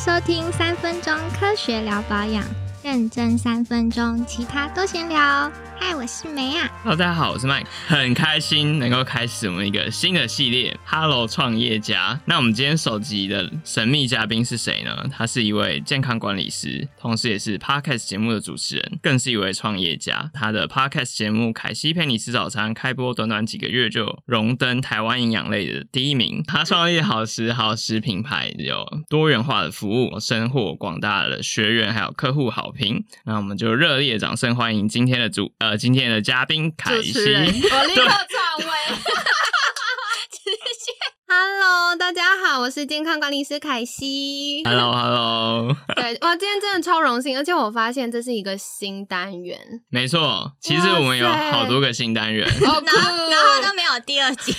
收听三分钟科学聊保养，认真三分钟，其他都闲聊。嗨，我是梅啊。Hello，大家好，我是 Mike，很开心能够开始我们一个新的系列，Hello 创业家。那我们今天首集的神秘嘉宾是谁呢？他是一位健康管理师，同时也是 Podcast 节目的主持人，更是一位创业家。他的 Podcast 节目《凯西陪你吃早餐》开播短短几个月就荣登台湾营养类的第一名。他创立好食好食品牌，有多元化的服务，深获广大的学员还有客户好评。那我们就热烈掌声欢迎今天的主呃今天的嘉宾凯西。我立 刻篡位。Hello，大家好，我是健康管理师凯西。Hello，Hello，对，哇，今天真的超荣幸，而且我发现这是一个新单元，没错，其实我们有好多个新单元。然后都没有第二集，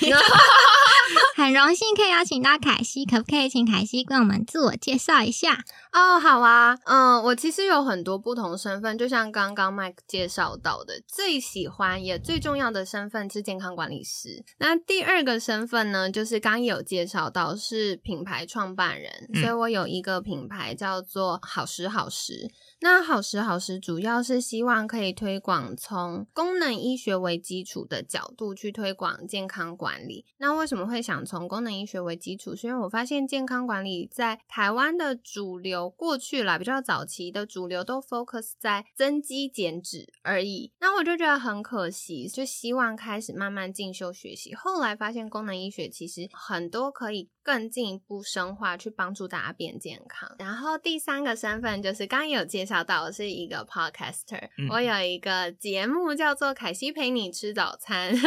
很荣幸可以邀请到凯西，可不可以请凯西跟我们自我介绍一下？哦，好啊，嗯，我其实有很多不同身份，就像刚刚 Mike 介绍到的，最喜欢也最重要的身份是健康管理师。那第二个身份呢，就是刚有介绍到是品牌创办人，嗯所以我有一个品牌叫做好时好食。那好时好时主要是希望可以推广从功能医学为基础的角度去推广健康管理。那为什么会想从功能医学为基础？是因为我发现健康管理在台湾的主流过去啦，比较早期的主流都 focus 在增肌减脂而已。那我就觉得很可惜，就希望开始慢慢进修学习。后来发现功能医学其实很多可以更进一步深化，去帮助大家变健康。然后第三个身份就是刚刚有介绍到，我是一个 podcaster，、嗯我有一个节目叫做《凯西陪你吃早餐 》，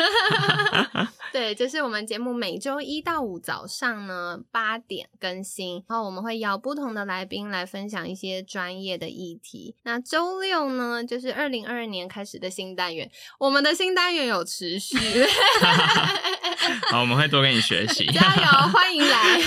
对，就是我们节目每周一到五早上呢八点更新，然后我们会邀不同的来宾来分享一些专业的议题。那周六呢，就是二零二二年开始的新单元，我们的新单元有持续。好，我们会多跟你学习。加油，欢迎来。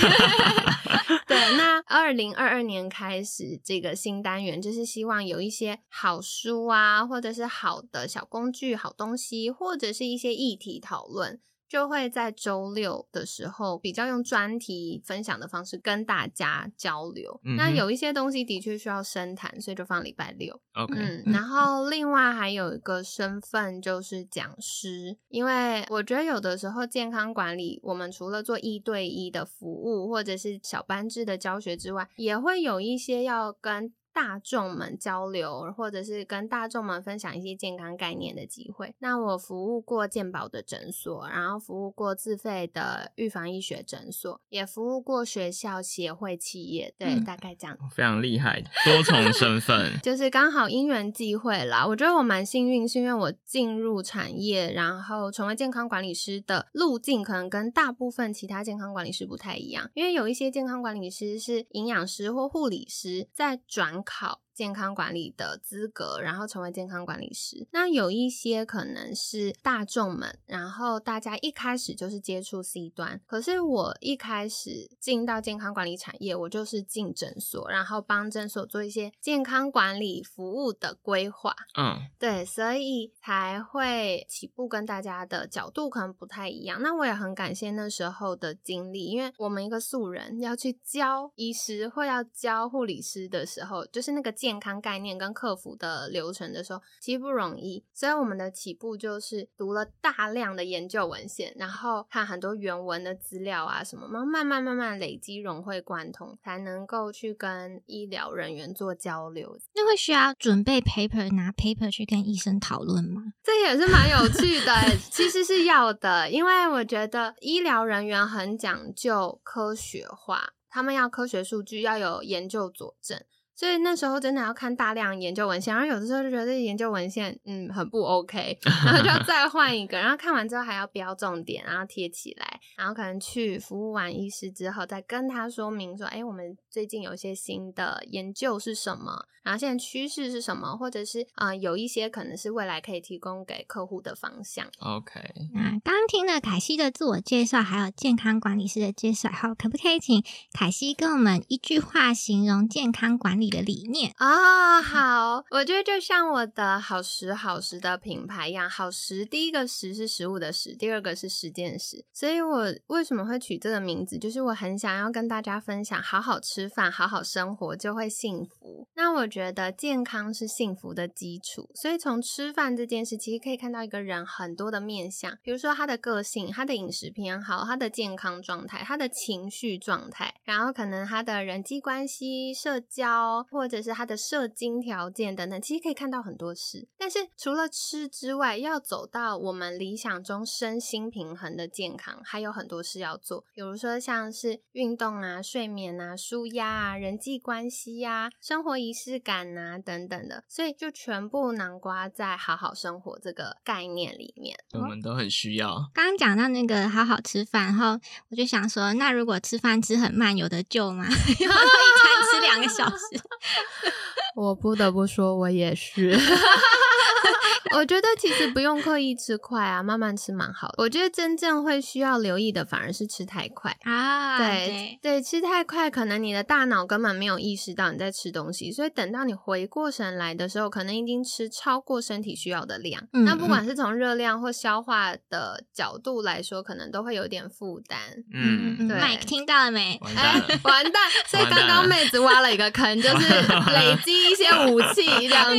对，那二零二二年开始这个新单元，就是希望有一些好书啊，或者是好的小工具、好东西，或者是一些议题讨论。就会在周六的时候比较用专题分享的方式跟大家交流。嗯那有一些东西的确需要深谈，所以就放礼拜六。OK，嗯，然后另外还有一个身份就是讲师，因为我觉得有的时候健康管理，我们除了做一对一的服务或者是小班制的教学之外，也会有一些要跟大众们交流，或者是跟大众们分享一些健康概念的机会。那我服务过健保的诊所，然后服务过自费的预防医学诊所，也服务过学校、协会、企业，对，嗯大概这样。非常厉害，多重身份。就是刚好因缘际会啦，我觉得我蛮幸运，是因为我进入产业，然后成为健康管理师的路径，可能跟大部分其他健康管理师不太一样。因为有一些健康管理师是营养师或护理师，在转考。健康管理的资格，然后成为健康管理师。那有一些可能是大众们，然后大家一开始就是接触 C 端，可是我一开始进到健康管理产业，我就是进诊所，然后帮诊所做一些健康管理服务的规划。嗯，对，所以才会起步跟大家的角度可能不太一样。那我也很感谢那时候的经历，因为我们一个素人要去教医师或要教护理师的时候，就是那个健康概念跟客服的流程的时候，其实不容易。所以我们的起步就是读了大量的研究文献，然后看很多原文的资料啊什么，慢慢慢慢慢累积融会贯通，才能够去跟医疗人员做交流。那会需要准备 paper，拿 paper 去跟医生讨论吗？这也是蛮有趣的欸，其实是要的，因为我觉得医疗人员很讲究科学化，他们要科学数据，要有研究佐证。所以那时候真的要看大量研究文献，然后有的时候就觉得这研究文献嗯很不 OK，然后就要 再换一个，然后看完之后还要标重点，然后贴起来，然后可能去服务完医师之后，再跟他说明说，哎，我们最近有一些新的研究是什么，然后现在趋势是什么，或者是啊、呃有一些可能是未来可以提供给客户的方向。OK，那刚刚听了凯西的自我介绍，还有健康管理师的介绍后，可不可以请凯西跟我们一句话形容健康管理理的理念啊。好，我觉得就像我的好食好食的品牌一样，好食第一个食是食物的食，第二个是十件事。所以我为什么会取这个名字，就是我很想要跟大家分享，好好吃饭，好好生活就会幸福。那我觉得健康是幸福的基础，所以从吃饭这件事，其实可以看到一个人很多的面相，比如说他的个性、他的饮食偏好、他的健康状态、他的情绪状态，然后可能他的人际关系、社交，或者是他的射精条件等等，其实可以看到很多事。但是除了吃之外，要走到我们理想中身心平衡的健康，还有很多事要做，比如说像是运动啊、睡眠啊、舒压啊、人际关系呀、生活仪式感啊等等的，所以就全部囊括在好好生活这个概念里面。我们都很需要。刚刚讲到那个好好吃饭，然后我就想说，那如果吃饭吃很慢，有的救吗？有的一餐吃两个小时。我不得不说，我也是。我觉得其实不用刻意吃快啊，慢慢吃蛮好的。我觉得真正会需要留意的，反而是吃太快啊。对对，吃太快，可能你的大脑根本没有意识到你在吃东西，所以等到你回过神来的时候，可能已经吃超过身体需要的量。那不管是从热量或消化的角度来说，可能都会有点负担。嗯，对。Mike 听到了没？完蛋，完蛋！所以刚刚妹子挖了一个坑，就是累积一些武器这样子，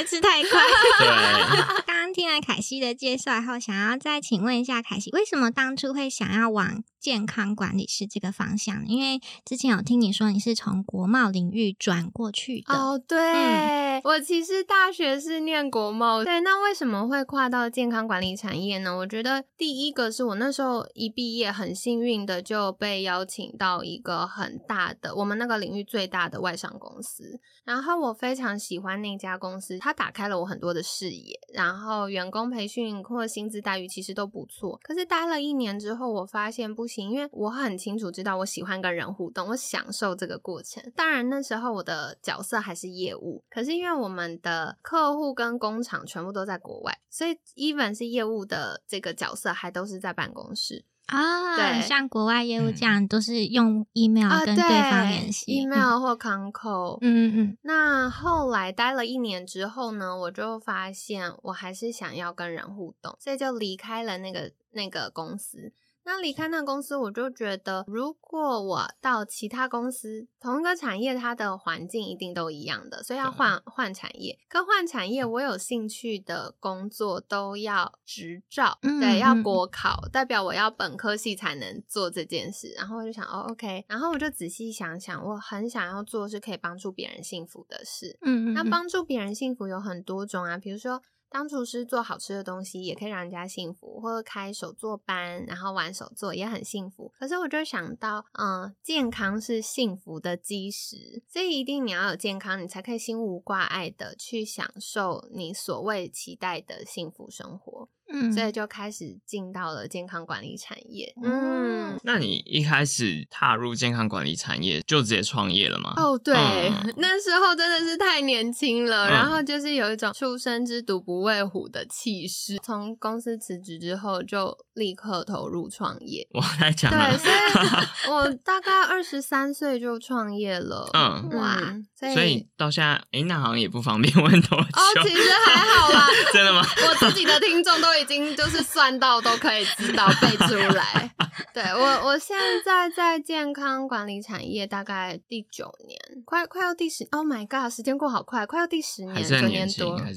一个吃太，快。听了凯西的介绍后，想要再请问一下凯西，为什么当初会想要往健康管理师这个方向？因为之前有听你说你是从国贸领域转过去的。哦，对，我其实大学是念国贸。对，那为什么会跨到健康管理产业呢？我觉得第一个是我那时候一毕业，很幸运的就被邀请到一个很大的，我们那个领域最大的外商公司。然后我非常喜欢那家公司，它打开了我很多的视野，然后员工培训或薪资待遇其实都不错。可是待了一年之后，我发现不行，因为我很清楚知道我喜欢跟人互动，我享受这个过程。当然那时候我的角色还是业务，可是因为我们的客户跟工厂全部都在国外，所以 even 是业务的这个角色还都是在办公室。啊，对，像国外业务这样，都是用 email 跟对方联系，email 或 con call。嗯嗯嗯。那后来待了一年之后呢，我就发现我还是想要跟人互动，所以就离开了那个那个公司。那离开那公司，我就觉得，如果我到其他公司，同一个产业，它的环境一定都一样的，所以要换换产业。可换产业，我有兴趣的工作都要执照，对，要国考，代表我要本科系才能做这件事。然后我就想，哦，OK，然后我就仔细想想，我很想要做是可以帮助别人幸福的事。嗯嗯，那帮助别人幸福有很多种啊，比如说。当厨师做好吃的东西也可以让人家幸福，或者开手作班，然后玩手作也很幸福。可是我就想到，嗯，健康是幸福的基石，所以一定你要有健康，你才可以心无挂碍的去享受你所谓期待的幸福生活。嗯，所以就开始进到了健康管理产业。嗯，那你一开始踏入健康管理产业就直接创业了吗？哦，对，那时候真的是太年轻了，然后就是有一种初生之犊不畏虎的气势。从公司辞职之后，就立刻投入创业。我来讲，对，所以 我大概二十三岁就创业了。嗯，哇，所以到现在，哎，那好像也不方便问多久。哦，其实还好啦。我自己的听众都。已经就是算到都可以知道背出来。对我，我现在在健康管理产业大概第九年，快快要第十。Oh my god，时间过好快，快要第十年，九年多。感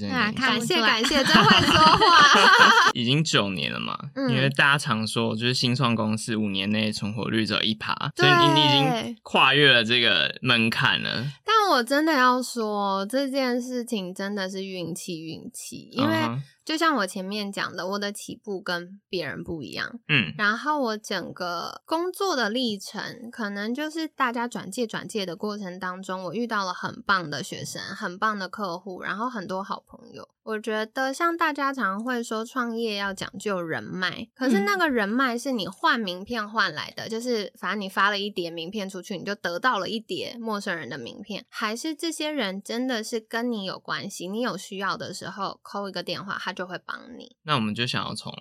谢感谢，真会说话。已经九年了嘛？因为大家常说，就是新创公司五年内存活率只有一趴，所以你你已经跨越了这个门槛了。但我真的要说，这件事情真的是运气，运气，因为。就像我前面讲的，我的起步跟别人不一样，嗯，然后我整个工作的历程，可能就是大家转介转介的过程当中，我遇到了很棒的学生，很棒的客户，然后很多好朋友。我觉得像大家常会说创业要讲究人脉，可是那个人脉是你换名片换来的，就是反正你发了一叠名片出去，你就得到了一叠陌生人的名片，还是这些人真的是跟你有关系，你有需要的时候扣一个电话，他。就会帮你。那我们就想要从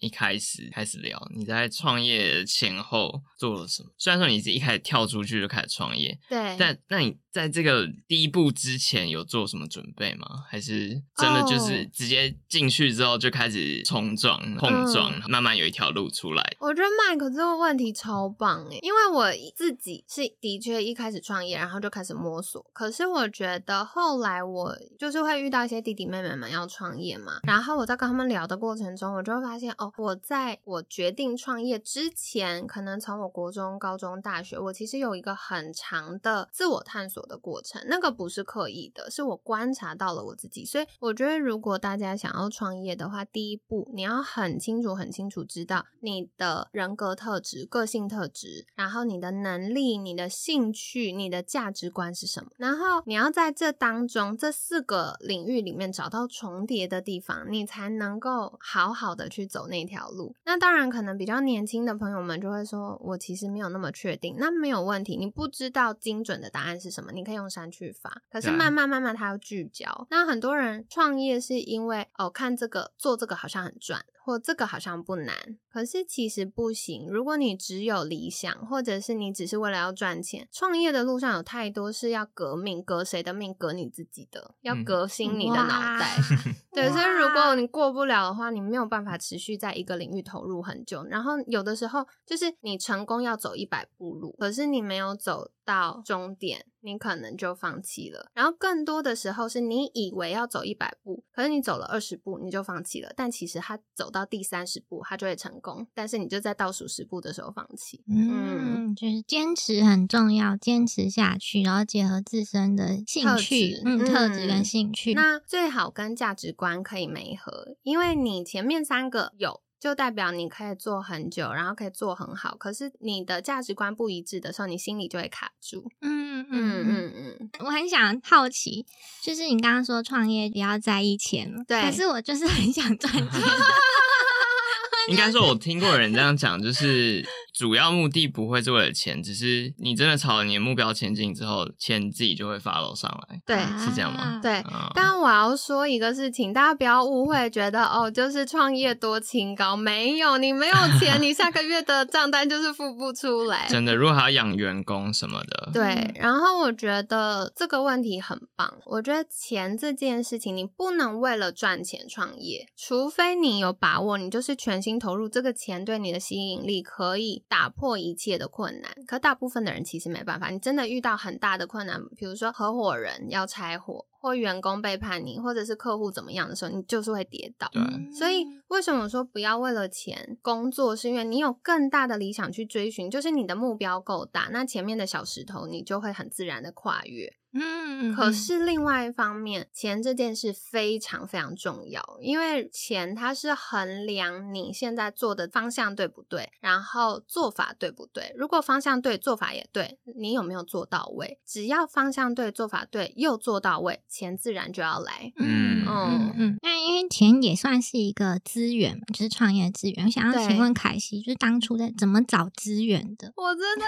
一开始开始聊，你在创业前后做了什么？虽然说你是一开始跳出去就开始创业，对，但那你在这个第一步之前有做什么准备吗？还是真的就是哦直接进去之后就开始冲撞、碰撞，慢慢有一条路出来？我觉得麦克这个问题超棒诶，因为我自己是的确一开始创业，然后就开始摸索。可是我觉得后来我就是会遇到一些弟弟妹妹们要创业嘛，然后我在跟他们聊的过程中，我就会发现哦，我在我决定创业之前，可能从我国中、高中、大学，我其实有一个很长的自我探索的过程，那个不是刻意的，是我观察到了我自己。所以我觉得，如果大家想要创业的话，第一步你要很清楚、很清楚知道你的人格特质、个性特质，然后你的能力、你的兴趣、你的价值观是什么，然后你要在这当中这四个领域里面找到重叠的地方，你才能够好好的去走那条路。那当然，可能比较年轻的朋友们就会说，我其实没有那么确定，那没有问题，你不知道精准的答案是什么，你可以用删去法。可是慢慢慢慢，它要聚焦。那很多人创业是因为哦，看这个做这个好像很赚，或这个好像不难，可是其实不行。如果你只有理想，或者是你只是为了要赚钱，创业的路上有太多是要革命，革谁的命？革你自己的，要嗯革新你的脑袋。对，所以如果你过不了的话，你没有办法持续在一个领域投入很久。然后有的时候就是你成功要走一百步路，可是你没有走到终点，你可能就放弃了。然后更多的时候是你以为要走一百步，可是你走了二十步你就放弃了，但其实他走到第三十步他就会成功，但是你就在倒数十步的时候放弃。嗯，就是坚持很重要，坚持下去，然后结合自身的兴趣质，嗯，特质嗯跟兴趣。那最好跟价值观可以没合，因为你前面三个有。就代表你可以做很久，然后可以做很好。可是你的价值观不一致的时候，你心里就会卡住。嗯嗯嗯嗯，我很想好奇，就是你刚刚说创业不要在意钱嘛，对可是我就是很想赚钱。应该说，我听过人这样讲，就是主要目的不会是为了钱，只是你真的朝着你的目标前进之后，钱自己就会 follow 上来。对是这样吗啊对。啊、但我要说一个事情，大家不要误会，觉得哦，就是创业多清高，没有，你没有钱，你下个月的账单就是付不出来。真的，如果还要养员工什么的，对嗯，然后我觉得这个问题很棒。我觉得钱这件事情，你不能为了赚钱创业，除非你有把握，你就是全心投入，这个钱对你的吸引力可以打破一切的困难。可大部分的人其实没办法，你真的遇到很大的困难，比如说合伙人要拆伙，或员工背叛你，或者是客户怎么样的时候，你就是会跌倒。对所以为什么说不要为了钱工作？是因为你有更大的理想去追寻，就是你的目标够大，那前面的小石头你就会很自然的跨越。嗯，可是另外一方面，钱这件事非常非常重要，因为钱它是衡量你现在做的方向对不对，然后做法对不对。如果方向对，做法也对，你有没有做到位？只要方向对，做法对，又做到位，钱自然就要来。嗯嗯嗯嗯，那因为钱也算是一个资源嘛，就是创业资源。我想要请问凯西，就是当初在怎么找资源的？我真的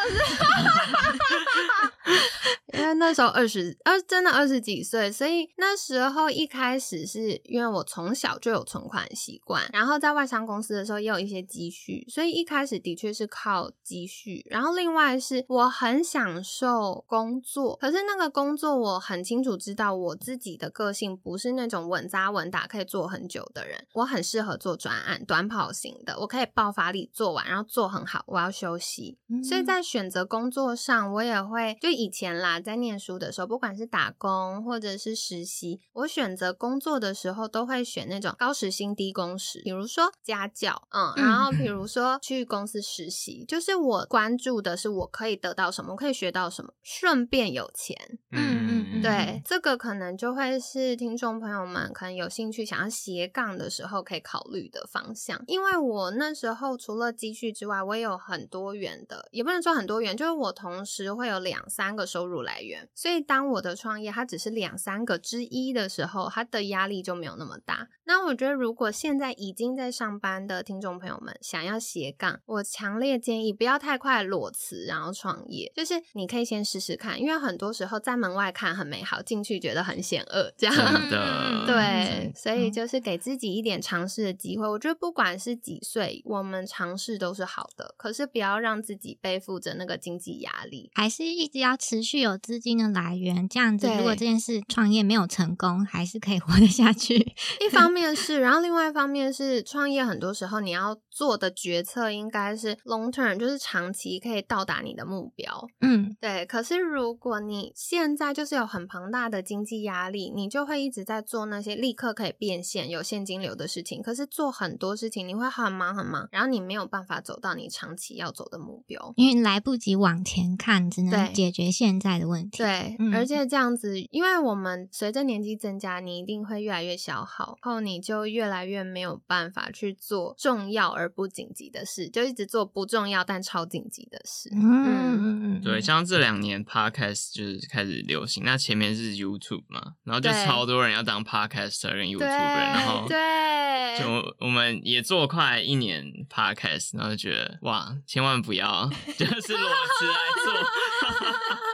是，因为那时候二十二，真的二十几岁，所以那时候一开始是因为我从小就有存款习惯，然后在外商公司的时候也有一些积蓄，所以一开始的确是靠积蓄。然后另外是我很享受工作，可是那个工作我很清楚知道我自己的个性不是那种稳扎稳打可以做很久的人，我很适合做专案、短跑型的，我可以爆发力做完，然后做很好，我要休息。所以在选择工作上，我也会就以前啦，在念书的时候，不管是打工或者是实习，我选择工作的时候都会选那种高时薪低工时，比如说家教，嗯，嗯然后比如说去公司实习，就是我关注的是我可以得到什么，我可以学到什么，顺便有钱。嗯嗯嗯对，这个可能就会是听众朋友们可能有兴趣想要斜杠的时候可以考虑的方向。因为我那时候除了积蓄之外，我也有很多元的，也不能说很多元，就是我同时会有两三个收入来源。所以当我的创业它只是两三个之一的时候，它的压力就没有那么大。那我觉得，如果现在已经在上班的听众朋友们想要斜杠，我强烈建议不要太快裸辞，然后创业。就是你可以先试试看，因为很多时候在门外看很美好，进去觉得很险恶，这样的对，所以就是给自己一点尝试的机会。我觉得不管是几岁，我们尝试都是好的，可是不要让自己背负着那个经济压力。还是一直要持续有资金的来源，这样子，如果这件事创业没有成功，还是可以活得下去。一方面是，然后另外一方面是创业，很多时候你要做的决策应该是 long term，就是长期可以到达你的目标。嗯，对，可是如果你现在就是有很庞大的经济压力，你就会一直在做那些立刻可以变现、有现金流的事情。可是做很多事情你会很忙很忙，然后你没有办法走到你长期要走的目标。因为来不及往前看，只能对解决现在的问题。，对，嗯而且这样子，因为我们随着年纪增加，你一定会越来越消耗，后你就越来越没有办法去做重要而不紧急的事，就一直做不重要但超紧急的事。嗯嗯嗯，对，像这两年 podcast 就是开始流行，那前面是 YouTube 嘛，然后就超多人要当 podcaster 跟 YouTuber，对，然后对，就。我们也做快一年 podcast，然后就觉得哇，千万不要 就是裸辞来做，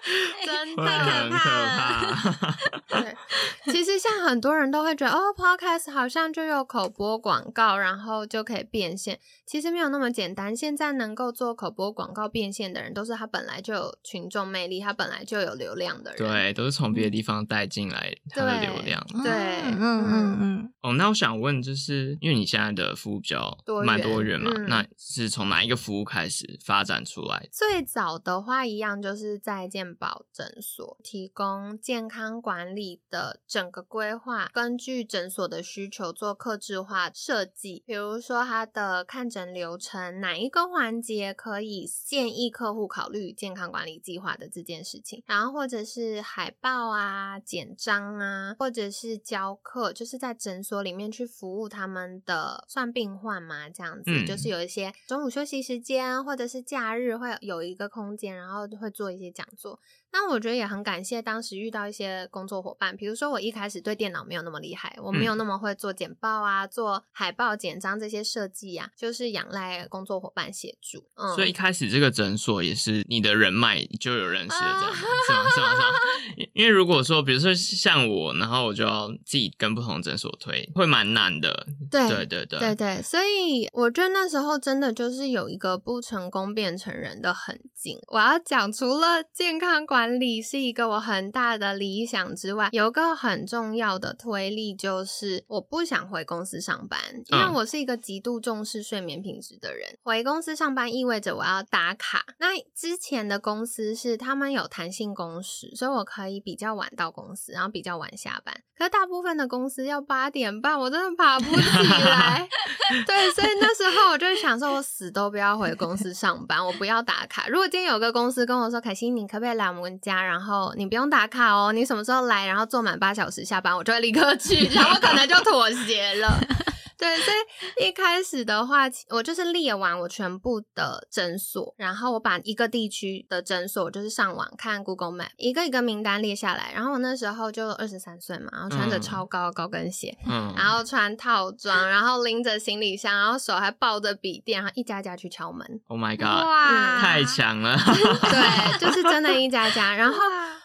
真会太可很可怕怕。对，其实像很多人都会觉得，哦，podcast 好像就有口播广告，然后就可以变现。其实没有那么简单。现在能够做口播广告变现的人，都是他本来就有群众魅力，他本来就有流量的人。对，都是从别的地方带进来他的流量。对嗯嗯嗯，哦，那我想问，就是因为你现在的服务比较多蛮多元嘛，嗯那是从哪一个服务开始发展出来的？最早的话，一样就是在健保诊所提供健康管理的整个规划，根据诊所的需求做客制化设计。比如说，它的看诊流程哪一个环节可以建议客户考虑健康管理计划的这件事情，然后或者是海报啊、简章啊，或者是教课，就是在诊所里面去服务他们的算病患嘛，这样子、嗯就是有一些中午休息时间或者是假日会有一个空间，然后会做一些讲座。那我觉得也很感谢当时遇到一些工作伙伴，比如说我一开始对电脑没有那么厉害，我没有那么会做简报啊、做海报、简章这些设计啊，就是仰赖工作伙伴协助。嗯，所以一开始这个诊所也是你的人脉就有认识的，这样吗是吗？是吗？是吗？因因为如果说，比如说像我，然后我就要自己跟不同诊所推，会蛮难的。对对对对对对，所以我觉得那时候真的就是有一个不成功变成人的痕迹。我要讲，除了健康管理是一个我很大的理想之外，有个很重要的推力就是我不想回公司上班，因为嗯我是一个极度重视睡眠品质的人。回公司上班意味着我要打卡。那之前的公司是他们有弹性工时，所以我可以比较晚到公司，然后比较晚下班。可是大部分的公司要八点半，我真的爬不起来。对，所以那时候我就想说，我死都不要回公司上班，我不要打卡。如果今天有个公司跟我说，凯西，你可不可以来我们家？然后你不用打卡哦，你什么时候来？然后坐满八小时下班，我就会立刻去，然后可能就妥协了。对，所以一开始的话，我就是列完我全部的诊所，然后我把一个地区的诊所，就是上网看 Google Map，一个一个名单列下来。然后我那时候就二十三岁嘛，然后穿着嗯超高高跟鞋，嗯，然后穿套装，然后拎着行李箱，然后手还抱着笔电，然后一家家去敲门。Oh my god，哇，太强了！对，就是真的 一家家。然后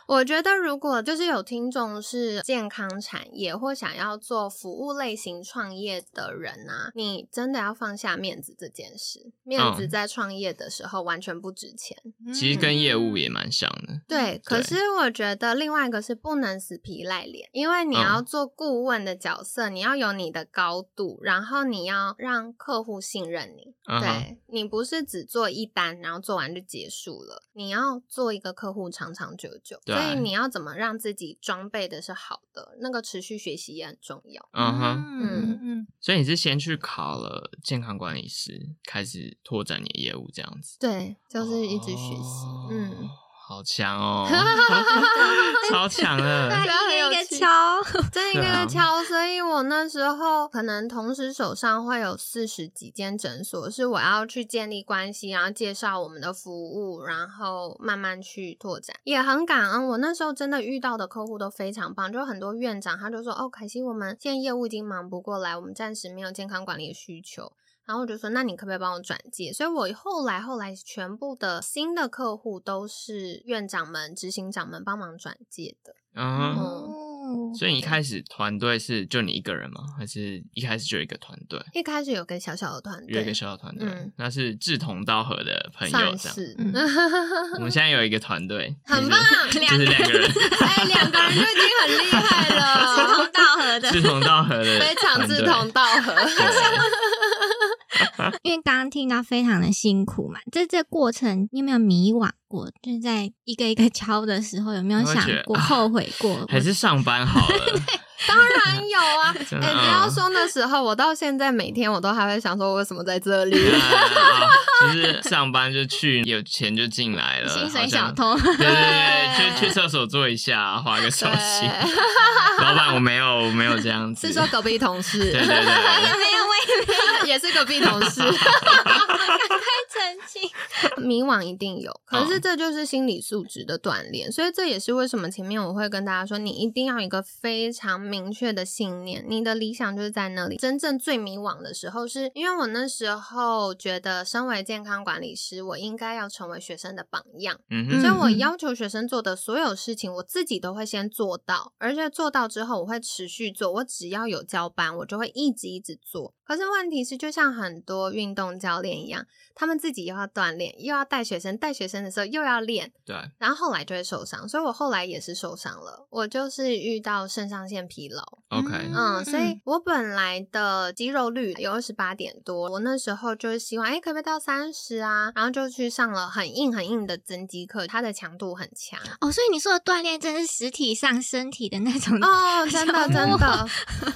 我觉得，如果就是有听众是健康产业或想要做服务类型创业的人啊，你真的要放下面子这件事。面子嗯在创业的时候完全不值钱。其实跟业务也蛮像的。对，可是我觉得另外一个是不能死皮赖脸，因为你嗯要做顾问的角色，你要有你的高度，然后你要让客户信任你。对你不是只做一单，然后做完就结束了，你要做一个客户长长久久。所以你要怎么让自己装备的是好的，那个持续学习也很重要。嗯哼，嗯嗯所以你是先去考了健康管理师，开始拓展你的业务这样子。对，就是一直学习。哦嗯，好强哦，超强了。对，一个一个敲，这一个对啊个敲，所以我那时候可能同时手上会有四十几间诊所，是我要去建立关系，然后介绍我们的服务，然后慢慢去拓展。也很感恩，我那时候真的遇到的客户都非常棒，就很多院长他就说：“哦，凯西，我们现在业务已经忙不过来，我们暂时没有健康管理的需求。”然后我就说，那你可不可以帮我转介？所以我后来后来全部的新的客户都是院长们、执行长们帮忙转介的。嗯所以你一开始团队是就你一个人吗？还是一开始就有一个团队，一开始有个小小的团队，有一个小小团队？嗯那是志同道合的朋友算这样。是，嗯我们现在有一个团队，很棒就是两个人，哎，两个人就已经很厉害了志同，道合的。志同道合的，非常志同。道合。因为刚刚听到非常的辛苦嘛，这这过程你有没有迷惘过？就是在一个一个 敲的时候，有没有想过、啊后悔过？还是上班好了，当然有啊，哎，真的不要说那时候，我到现在每天我都还会想说，我为什么在这里？啊就是 上班就去，有钱就进来了，薪水好像小偷，对对对，去去厕所坐一下，划个手机。老板，我没有，我没有这样子。是说隔壁同事，对对对没有没有，我也也是隔壁同事。太澄清。迷惘一定有，可是嗯这就是心理素质的锻炼，所以这也是为什么前面我会跟大家说，你一定要一个非常明确的信念，你的理想就是在那里。真正最迷惘的时候是，因为我那时候觉得，身为健康管理师，我应该要成为学生的榜样，嗯，所以我嗯要求学生做的所有事情，我自己都会先做到，而且做到之后，我会持续做。我只要有交班，我就会一直一直做。可是问题是，就像很多运动教练一样，他们自己又要锻炼，又要带学生，带学生的时候又要练，对，然后后来就会受伤。所以我后来也是受伤了，我就是遇到肾上腺疲劳。OK，嗯，所以我本来的肌肉率有二十八点多，我那时候就是希望，哎，可不可以到三十啊？然后就去上了很硬很硬的增肌课，它的强度很强。哦，所以你说的锻炼真是实体上身体的那种哦，真的真的，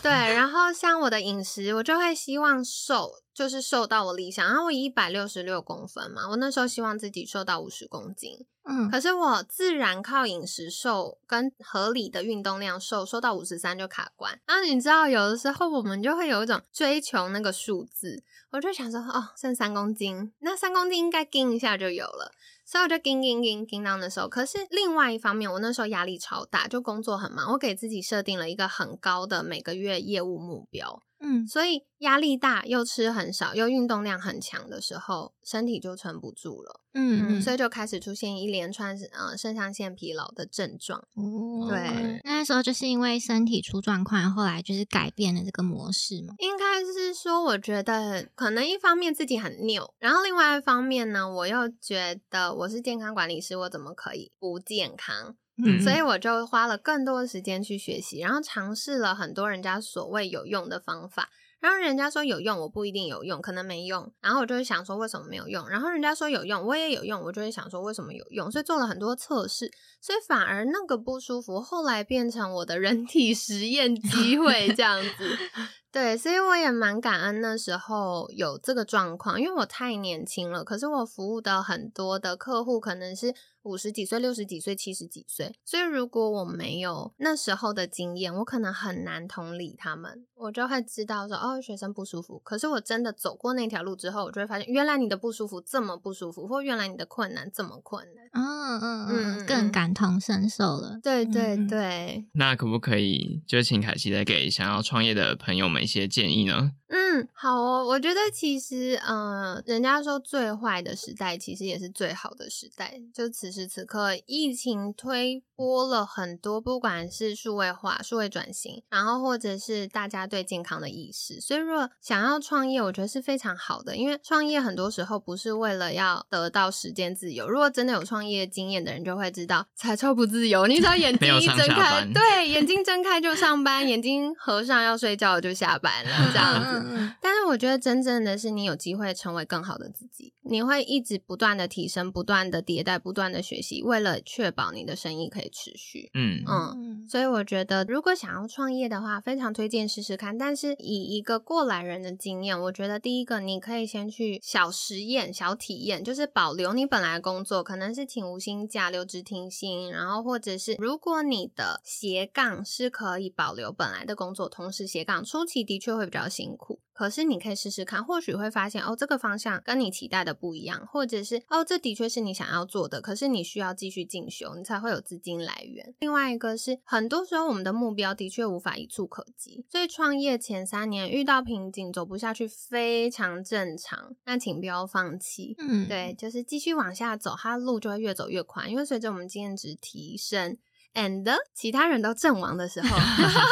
对。然后像我的饮食，我就会希望瘦，就是瘦到我理想。然后我一百六十六公分嘛，我那时候希望自己瘦到五十公斤。嗯，可是我自然靠饮食瘦跟合理的运动量瘦，瘦到五十三就卡关。然后你知道，有的时候我们就会有一种追求那个数字，我就想说，哦，剩三公斤，那三公斤应该盯一下就有了。所以我就盯盯盯盯到那时候，可是另外一方面，我那时候压力超大，就工作很忙，我给自己设定了一个很高的每个月业务目标，嗯所以压力大又吃很少又运动量很强的时候，身体就撑不住了。嗯嗯，所以就开始出现一连串呃肾上腺疲劳的症状。哦，对那时候就是因为身体出状况，后来就是改变了这个模式嘛。应该是说，我觉得可能一方面自己很拗，然后另外一方面呢，我又觉得我是健康管理师，我怎么可以不健康？嗯所以我就花了更多的时间去学习，然后尝试了很多人家所谓有用的方法。然后人家说有用，我不一定有用，可能没用。然后我就会想说为什么没有用？然后人家说有用，我也有用，我就会想说为什么有用？所以做了很多测试，所以反而那个不舒服后来变成我的人体实验机会这样子。对，所以我也蛮感恩那时候有这个状况，因为我太年轻了。可是我服务的很多的客户可能是五十几岁、六十几岁、七十几岁，所以如果我没有那时候的经验，我可能很难同理他们。我就会知道说，哦，学生不舒服。可是我真的走过那条路之后，我就会发现，原来你的不舒服这么不舒服，或原来你的困难这么困难。嗯嗯嗯更感同身受了。对对嗯对，那可不可以就请凯西再给想要创业的朋友们一些建议呢？嗯，好哦。我觉得其实，呃，人家说最坏的时代，其实也是最好的时代。就此时此刻，疫情推波了很多，不管是数位化、数位转型，然后或者是大家对健康的意识。所以，如果想要创业，我觉得是非常好的，因为创业很多时候不是为了要得到时间自由。如果真的有创业经验的人，就会知道，才超不自由。你只要眼 睛一睁开，对，眼睛睁开就上班，眼睛合上要睡觉就下班了，这样子。嗯嗯但是我觉得真正的是你有机会成为更好的自己，你会一直不断的提升、不断的迭代、不断的学习，为了确保你的生意可以持续。嗯嗯，嗯，所以我觉得，如果想要创业的话，非常推荐试试看。但是以一个过来人的经验，我觉得第一个你可以先去小实验、小体验，就是保留你本来的工作，可能是请无薪假、留职停薪，然后或者是如果你的斜杠是可以保留本来的工作，同时斜杠，初期的确会比较辛苦。可是你可以试试看，或许会发现哦，这个方向跟你期待的不一样，或者是哦，这的确是你想要做的，可是你需要继续进修，你才会有资金来源。另外一个是，很多时候我们的目标的确无法一触可及，所以创业前三年遇到瓶颈走不下去非常正常，那请不要放弃。嗯，对，就是继续往下走，它路就会越走越宽，因为随着我们经验值提升。And 其他人都阵亡的时候，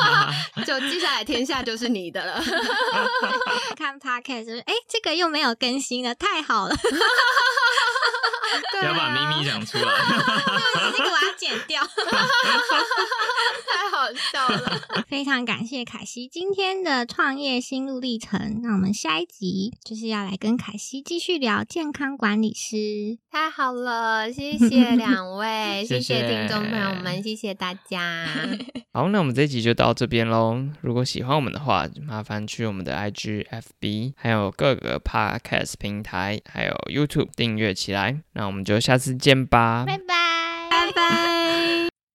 就接下来天下就是你的了。看 podcast 就是，哎，这个又没有更新了，太好了，对 不要把咪咪讲出来。这个我要剪掉。太好笑了。非常感谢凯西今天的创业心路历程。那我们下一集就是要来跟凯西继续聊健康管理师。太好了，谢谢两位，谢谢谢听众朋友们，谢谢大家。好，那我们这一集就到这边喽。如果喜欢我们的话，麻烦去我们的 IG、FB，还有各个 Podcast 平台，还有 YouTube 订阅起来。那我们就下次见吧，拜拜，拜拜。